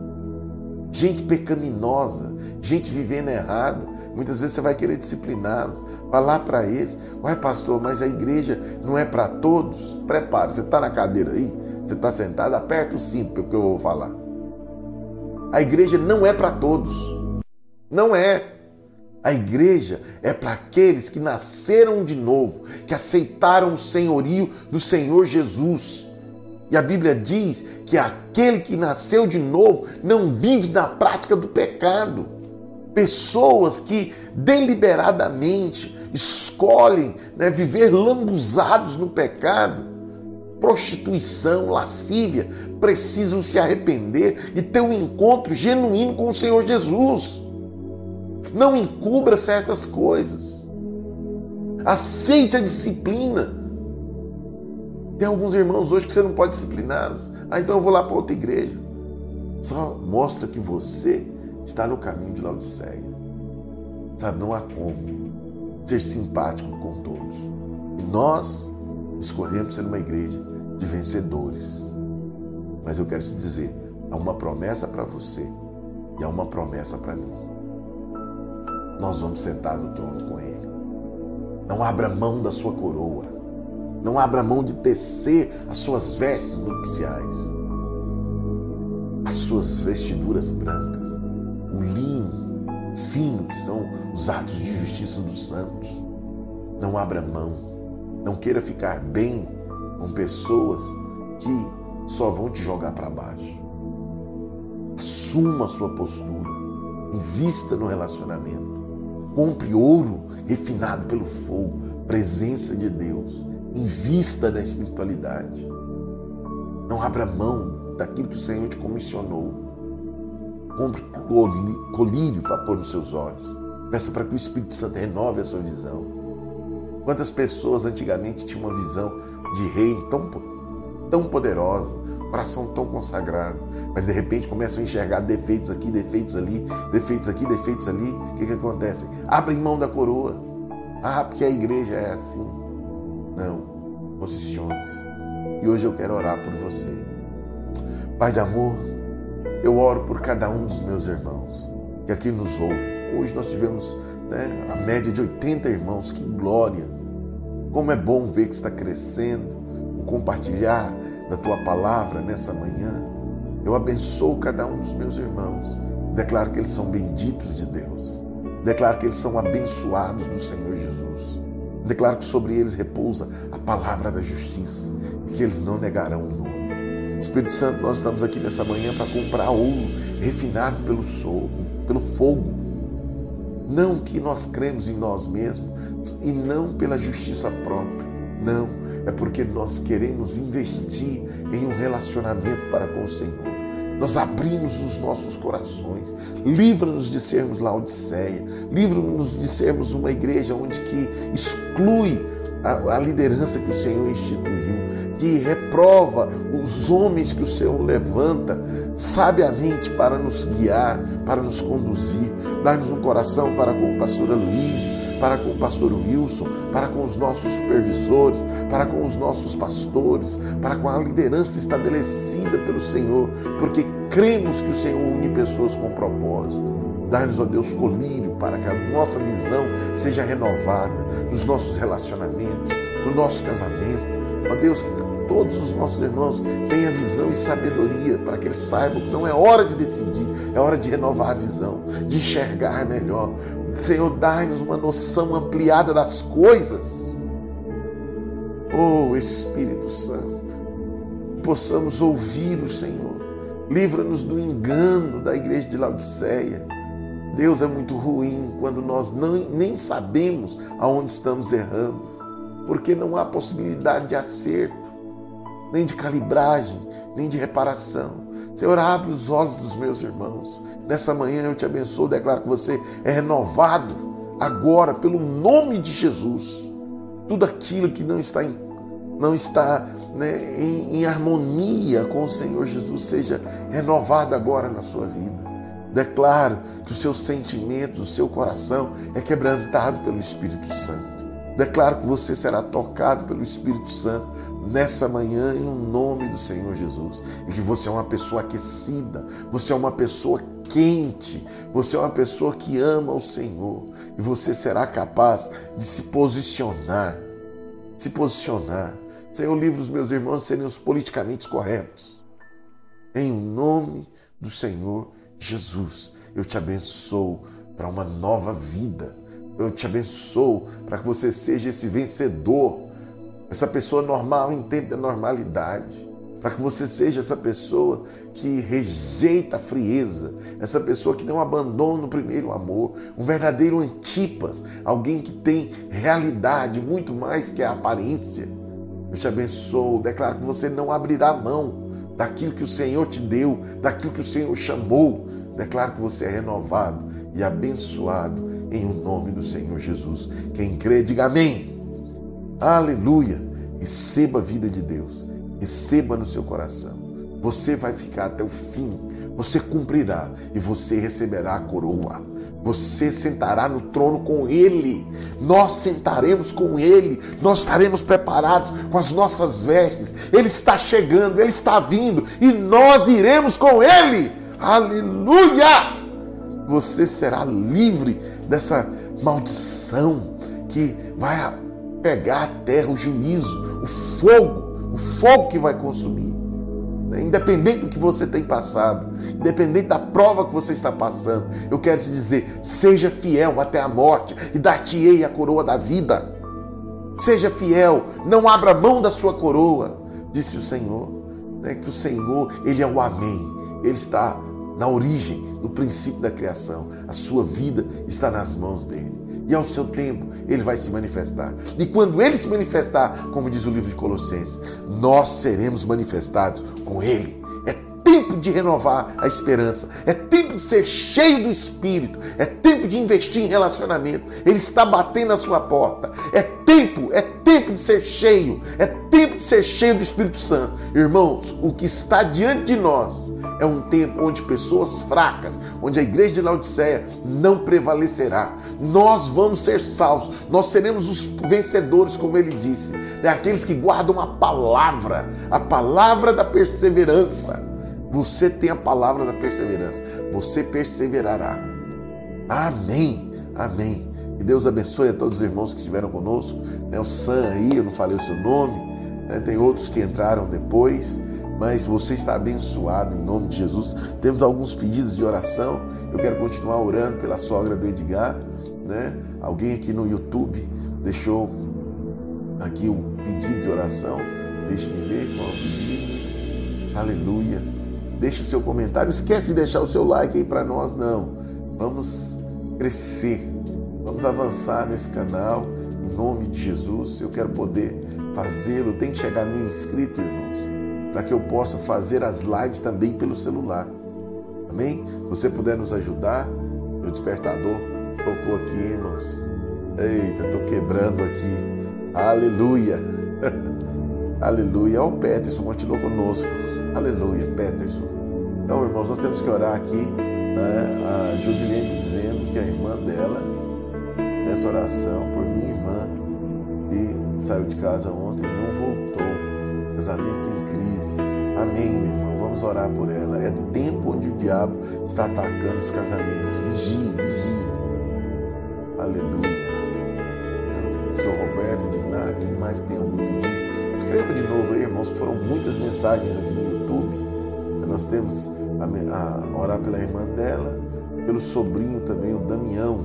gente pecaminosa, gente vivendo errado. Muitas vezes você vai querer discipliná-los, falar para eles: Uai, pastor, mas a igreja não é para todos? Prepare, você está na cadeira aí, você está sentado, aperta o cinto porque eu vou falar. A igreja não é para todos. Não é. A igreja é para aqueles que nasceram de novo, que aceitaram o senhorio do Senhor Jesus e a Bíblia diz que aquele que nasceu de novo não vive na prática do pecado. Pessoas que deliberadamente escolhem né, viver lambuzados no pecado, prostituição, lascívia, precisam se arrepender e ter um encontro genuíno com o Senhor Jesus. Não encubra certas coisas. Aceite a disciplina. Tem alguns irmãos hoje que você não pode discipliná-los. Ah, então eu vou lá para outra igreja. Só mostra que você está no caminho de Laodiceia. Sabe, não há como ser simpático com todos. E nós escolhemos ser uma igreja de vencedores. Mas eu quero te dizer, há uma promessa para você e há uma promessa para mim. Nós vamos sentar no trono com Ele. Não abra mão da sua coroa. Não abra mão de tecer as suas vestes nupciais, as suas vestiduras brancas, o linho fino que são os atos de justiça dos santos. Não abra mão. Não queira ficar bem com pessoas que só vão te jogar para baixo. Assuma a sua postura. Invista no relacionamento. Compre ouro refinado pelo fogo, presença de Deus. Invista na espiritualidade. Não abra mão daquilo que o Senhor te comissionou. Compre colírio para pôr nos seus olhos. Peça para que o Espírito Santo renove a sua visão. Quantas pessoas antigamente tinham uma visão de reino tão, tão poderosa, coração tão consagrado, mas de repente começam a enxergar defeitos aqui, defeitos ali, defeitos aqui, defeitos ali. O que, que acontece? Abrem mão da coroa. Ah, porque a igreja é assim. Não, posicione-se. E hoje eu quero orar por você. Pai de amor, eu oro por cada um dos meus irmãos que aqui nos ouve. Hoje nós tivemos né, a média de 80 irmãos, que glória! Como é bom ver que está crescendo, compartilhar da tua palavra nessa manhã. Eu abençoo cada um dos meus irmãos. Declaro que eles são benditos de Deus. Declaro que eles são abençoados do Senhor Jesus. Declaro que sobre eles repousa a palavra da justiça e que eles não negarão o nome. Espírito Santo, nós estamos aqui nessa manhã para comprar ouro refinado pelo, sol, pelo fogo. Não que nós cremos em nós mesmos e não pela justiça própria. Não, é porque nós queremos investir em um relacionamento para com o Senhor nós abrimos os nossos corações. Livra-nos de sermos Laodiceia. Livra-nos de sermos uma igreja onde que exclui a, a, liderança que o Senhor instituiu, que reprova os homens que o Senhor levanta sabiamente para nos guiar, para nos conduzir. Dá-nos um coração para com o pastor Luiz para com o pastor Wilson, para com os nossos supervisores, para com os nossos pastores, para com a liderança estabelecida pelo Senhor, porque cremos que o Senhor une pessoas com propósito. Dá-nos, ó Deus, colírio para que a nossa visão seja renovada nos nossos relacionamentos, no nosso casamento. Ó Deus, que todos os nossos irmãos tenham visão e sabedoria para que eles saibam que não é hora de decidir, é hora de renovar a visão, de enxergar melhor. Senhor, dai-nos uma noção ampliada das coisas. Oh, Espírito Santo, possamos ouvir o Senhor. Livra-nos do engano da igreja de Laodiceia. Deus é muito ruim quando nós não, nem sabemos aonde estamos errando, porque não há possibilidade de acerto, nem de calibragem, nem de reparação. Senhor, abre os olhos dos meus irmãos. Nessa manhã eu te abençoo, declaro que você é renovado agora pelo nome de Jesus. Tudo aquilo que não está em, não está né, em, em harmonia com o Senhor Jesus seja renovado agora na sua vida. Declaro que os seus sentimentos, o seu coração é quebrantado pelo Espírito Santo. Declaro que você será tocado pelo Espírito Santo nessa manhã em nome do Senhor Jesus. E que você é uma pessoa aquecida, você é uma pessoa quente, você é uma pessoa que ama o Senhor. E você será capaz de se posicionar. Se posicionar. Senhor, livre os meus irmãos serem os politicamente corretos. Em nome do Senhor Jesus, eu te abençoo para uma nova vida. Eu te abençoo para que você seja esse vencedor essa pessoa normal em tempo da normalidade, para que você seja essa pessoa que rejeita a frieza, essa pessoa que não abandona o primeiro amor, um verdadeiro antipas, alguém que tem realidade muito mais que a aparência. Eu te abençoo, declaro que você não abrirá mão daquilo que o Senhor te deu, daquilo que o Senhor chamou. Declaro que você é renovado e abençoado em o nome do Senhor Jesus. Quem crê, diga amém. Aleluia! Receba a vida de Deus, receba no seu coração. Você vai ficar até o fim, você cumprirá e você receberá a coroa. Você sentará no trono com Ele, nós sentaremos com Ele, nós estaremos preparados com as nossas vestes. Ele está chegando, Ele está vindo e nós iremos com Ele. Aleluia! Você será livre dessa maldição que vai pegar a terra, o juízo, o fogo, o fogo que vai consumir. Independente do que você tem passado, independente da prova que você está passando, eu quero te dizer: seja fiel até a morte e dar-te-ei a coroa da vida. Seja fiel, não abra mão da sua coroa, disse o Senhor. É que o Senhor, Ele é o Amém, Ele está na origem, no princípio da criação. A sua vida está nas mãos dele e ao seu tempo ele vai se manifestar. E quando ele se manifestar, como diz o livro de Colossenses, nós seremos manifestados com ele. É tempo de renovar a esperança, é tempo de ser cheio do Espírito, é tempo de investir em relacionamento. Ele está batendo na sua porta. É tempo, é tempo de ser cheio, é tempo de ser cheio do Espírito Santo. Irmãos, o que está diante de nós é um tempo onde pessoas fracas, onde a igreja de Laodiceia não prevalecerá. Nós vamos ser salvos, nós seremos os vencedores, como ele disse, né? aqueles que guardam a palavra, a palavra da perseverança. Você tem a palavra da perseverança, você perseverará. Amém, amém. Que Deus abençoe a todos os irmãos que estiveram conosco. Né? O Sam aí, eu não falei o seu nome, né? tem outros que entraram depois mas você está abençoado em nome de Jesus. Temos alguns pedidos de oração. Eu quero continuar orando pela sogra do Edgar. né? Alguém aqui no YouTube deixou aqui um pedido de oração. Deixe-me ver qual é o pedido. Aleluia. Deixe o seu comentário. Esquece de deixar o seu like aí para nós, não. Vamos crescer. Vamos avançar nesse canal. Em nome de Jesus, eu quero poder fazê-lo. Tem que chegar mil inscritos, irmãos, para que eu possa fazer as lives também pelo celular. Amém? Se você puder nos ajudar, meu despertador tocou aqui, irmãos. Eita, estou quebrando aqui. Aleluia. (laughs) Aleluia. Olha o Peterson continuou conosco. Aleluia, Peterson. Então, irmãos, nós temos que orar aqui. Né? A Josilene dizendo que a irmã dela, nessa oração por minha irmã, que saiu de casa ontem e Casamento em crise. Amém, meu irmão. Vamos orar por ela. É tempo onde o diabo está atacando os casamentos. Vigie, vigie. Aleluia. O senhor Roberto de Ná, quem mais tem algum pedido? Escreva de novo aí, irmãos, foram muitas mensagens aqui no YouTube. Nós temos a, a orar pela irmã dela, pelo sobrinho também, o Damião.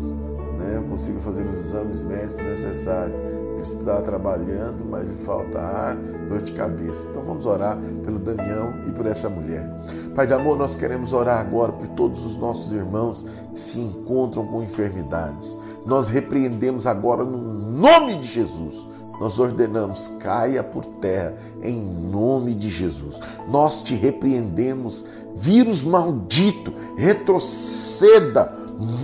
Né? Eu consigo fazer os exames médicos necessários está trabalhando, mas lhe falta ar, dor de cabeça. Então vamos orar pelo Damião e por essa mulher. Pai de amor, nós queremos orar agora por todos os nossos irmãos que se encontram com enfermidades. Nós repreendemos agora no nome de Jesus. Nós ordenamos, caia por terra, em nome de Jesus. Nós te repreendemos, vírus maldito, retroceda,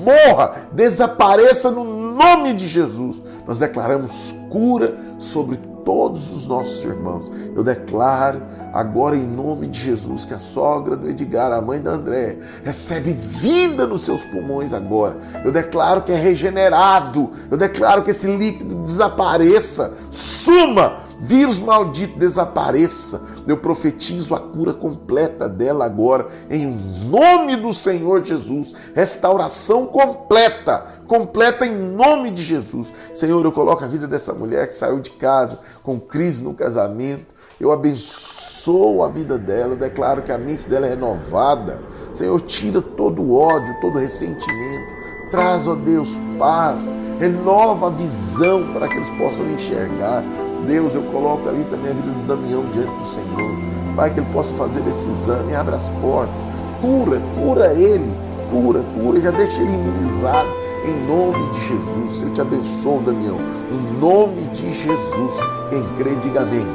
morra, desapareça no nome de Jesus, nós declaramos cura sobre todos os nossos irmãos. Eu declaro agora em nome de Jesus que a sogra do Edgar, a mãe da André, recebe vida nos seus pulmões agora. Eu declaro que é regenerado. Eu declaro que esse líquido desapareça, suma, vírus maldito desapareça. Eu profetizo a cura completa dela agora, em nome do Senhor Jesus. Restauração completa, completa em nome de Jesus. Senhor, eu coloco a vida dessa mulher que saiu de casa com crise no casamento. Eu abençoo a vida dela, eu declaro que a mente dela é renovada. Senhor, tira todo o ódio, todo o ressentimento. Traz, ó Deus, paz, renova a visão para que eles possam enxergar Deus, eu coloco ali também a vida do Damião diante do Senhor. Pai, que ele possa fazer esse exame, abre as portas, cura, cura ele, cura, cura, já deixa ele imunizado em nome de Jesus. Eu te abençoo, Damião, no nome de Jesus. Quem crê, diga amém.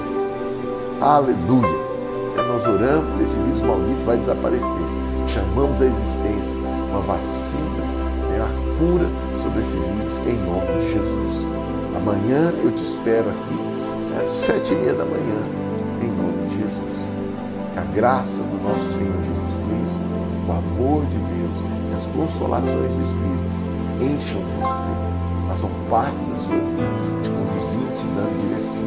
Aleluia. E nós oramos, esse vírus maldito vai desaparecer. Chamamos a existência, uma vacina, né, a cura sobre esse vírus em nome de Jesus. Amanhã eu te espero aqui às sete e meia da manhã, em nome de Jesus. A graça do nosso Senhor Jesus Cristo, o amor de Deus as consolações do Espírito encham você, façam parte da sua vida, te conduzindo, te dando direção.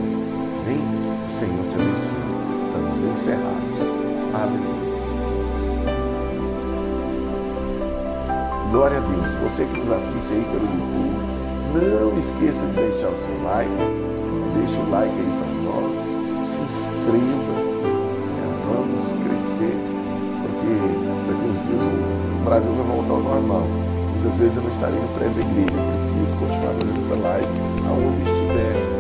Amém? O Senhor te abençoe. Estamos encerrados. Aleluia. Glória a Deus. Você que nos assiste aí pelo YouTube, não esqueça de deixar o seu like Deixa o like aí para nós, se inscreva, né? vamos crescer, porque daqui uns dias o Brasil vai voltar ao normal. Muitas vezes eu não estarei no prédio da igreja, eu preciso continuar fazendo essa live aonde estiver